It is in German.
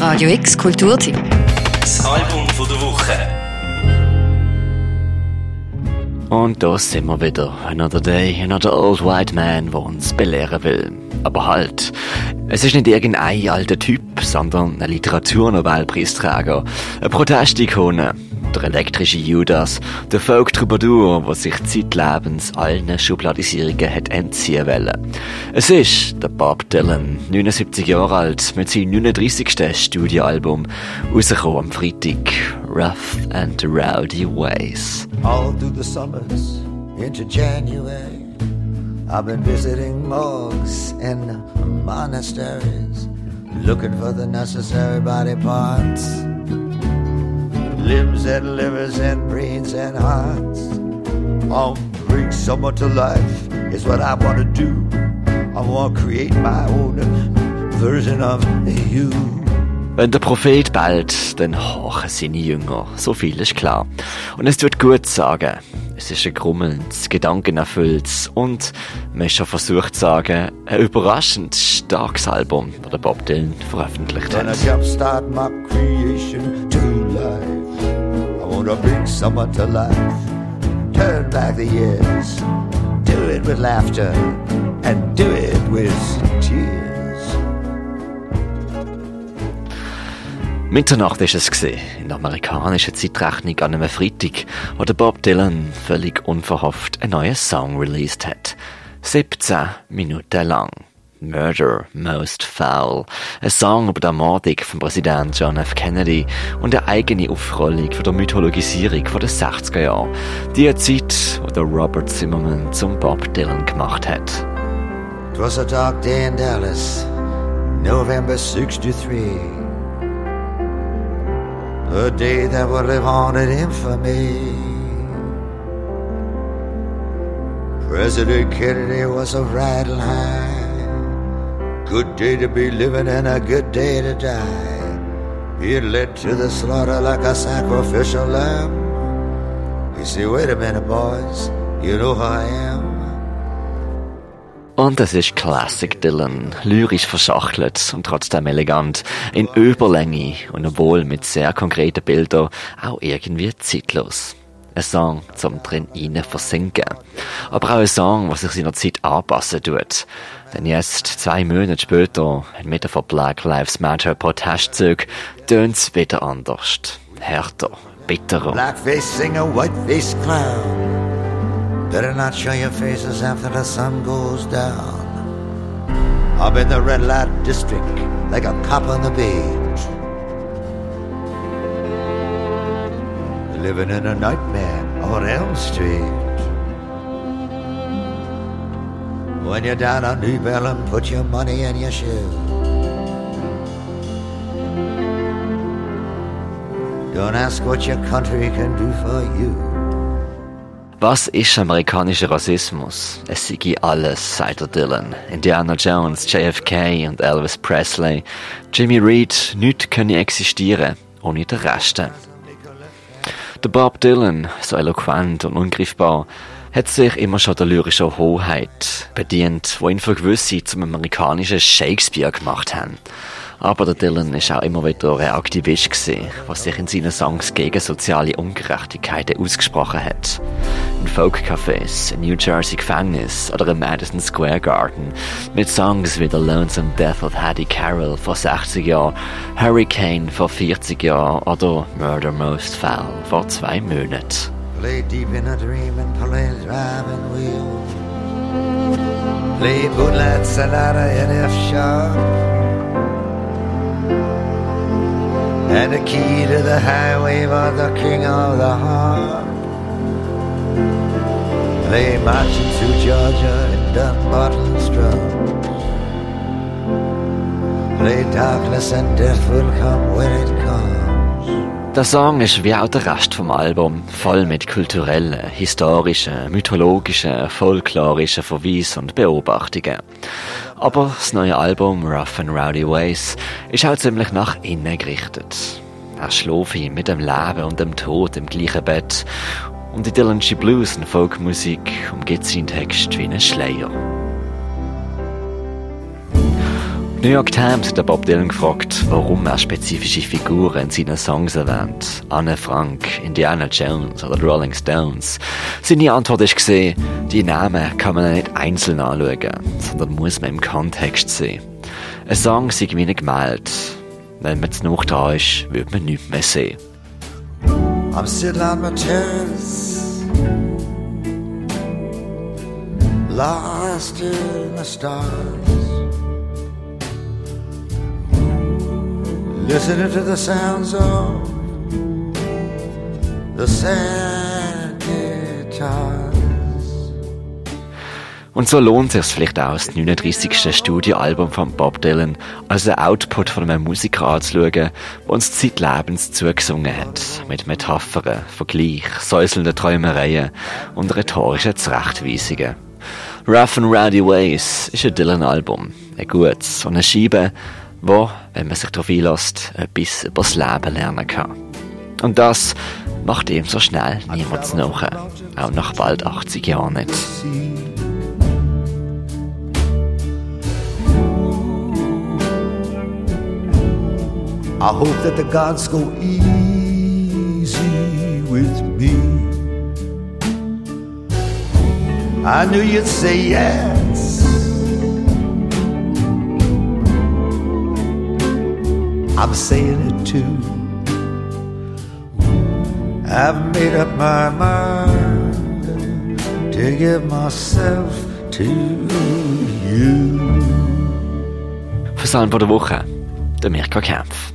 Radio X Kulturteam. Das Album von der Woche. Und da sind wir wieder. Another day, another old white man, der uns belehren will. Aber halt, es ist nicht irgendein alter Typ, sondern ein Literaturnobelpreisträger, eine Protestikone, der elektrische Judas, der Folk-Troubadour, der sich zeitlebens allen Schubladisierungen hat entziehen wollen. Es ist der Bob Dylan, 79 Jahre alt, mit seinem 39. Studioalbum, rausgekommen am Freitag, Rough and Rowdy Ways. all through the summers into January. I've been visiting morgues and monasteries, looking for the necessary body parts. Limbs and livers and brains and hearts. I'll bring someone to life is what I want to do. I want to create my own version of you. Wenn der Prophet bellt, dann horchen seine Jünger. So viel ist klar. Und es tut gut sagen. Es ist ein grummelndes, gedankenerfülltes und, man ist schon versucht zu sagen, ein überraschend starkes Album, das Bob Dylan veröffentlicht hat. Creation to life. I wanna bring someone to life. Turn back the years. Do it with laughter and do it with tears. Mitternacht ist es gesehen in der amerikanischen Zeitrechnung an einem Freitag, wo der Bob Dylan völlig unverhofft einen neuen Song released hat. 17 Minuten lang. Murder Most Foul. Ein Song über die Ermordung von Präsident John F. Kennedy und eine eigene Aufrollung von der Mythologisierung von den 60er Jahren. Die Zeit, wo Robert Zimmerman zum Bob Dylan gemacht hat. It was a dark day in Dallas, November 63. A day that would live on in infamy. President Kennedy was a riding high. Good day to be living and a good day to die. Being led to the slaughter like a sacrificial lamb. You say, wait a minute, boys, you know who I am? Und es ist Classic Dylan, lyrisch verschachtelt und trotzdem elegant, in Überlänge und obwohl mit sehr konkreten Bildern auch irgendwie zeitlos. Ein Song zum drin rein versinken. Aber auch ein Song, was sich seiner Zeit anpassen tut. Denn jetzt, zwei Monate später, inmitten von Black Lives Matter Protestzügen, tönt's wieder anders. Härter, bitterer. Blackface singer, whiteface clown. Better not show your faces after the sun goes down. I'm in the red light district like a cop on the beat. Living in a nightmare on Elm Street. When you're down on New Bellum, put your money in your shoe. Don't ask what your country can do for you. Was ist amerikanischer Rassismus? Es sei alles, sagt Dylan. Indiana Jones, JFK und Elvis Presley. Jimmy Reed, nichts könne existieren ohne den Rest. Der Bob Dylan, so eloquent und ungreifbar, hat sich immer schon der lyrischen Hoheit bedient, wo ihn für gewisse zum amerikanischen Shakespeare gemacht haben. Aber der Dylan ist auch immer wieder ein Aktivist gewesen, was sich in seinen Songs gegen soziale Ungerechtigkeiten ausgesprochen hat. Folkcafés, in New Jersey Gefängnis oder im Madison Square Garden mit Songs wie The Lonesome Death of Hattie Carroll vor 60 Jahren, Hurricane vor 40 Jahren oder Murder Most Foul vor zwei Monaten. Play deep in a dream and play driving wheel. Play Moonlight Sonata in F sharp. And the key to the highway for the king of the harp. Play marching through Georgia in Dunbarton's drums. Play darkness and death will come when it comes. Der Song ist wie auch der Rest vom Album voll mit kulturellen, historischen, mythologischen, folklorischen Verweisen und Beobachtungen. Aber das neue Album Rough and Rowdy Ways ist auch ziemlich nach innen gerichtet. Er schläft mit dem Leben und dem Tod im gleichen Bett und die Dylansche Blues und Folkmusik umgeht seinen Text wie ein Schleier. New York Times hat Bob Dylan gefragt, warum er spezifische Figuren in seinen Songs erwähnt. Anne Frank, Indiana Jones oder Rolling Stones. Seine Antwort ist gesehen, die Namen kann man nicht einzeln anschauen, sondern muss man im Kontext sehen. Ein Song sei wie ein Gemälde. Wenn man zu noch dran ist, wird man nichts mehr sehen. I'm sitting on my terrace Lost in the stars listening to the sounds of the sad guitars. Und so lohnt es sich vielleicht auch, das 39. Studioalbum von Bob Dylan als Output von einem Musiker anzuschauen, der uns zeitlebens zugesungen hat. Mit Metaphern, Vergleich, säuselnden Träumereien und rhetorischen Zurechtweisungen. Rough and Rowdy Ways ist ein Dylan-Album. Ein gutes und eine Scheibe, wo, wenn man sich darauf einlässt, etwas über das Leben lernen kann. Und das macht ihm so schnell niemand nach, auch nach bald 80 Jahren nicht. I hope that the gods go easy with me. I knew you'd say yes. I'm saying it too. I've made up my mind to give myself to you. Versagen der Woche, der Mirka Kempf.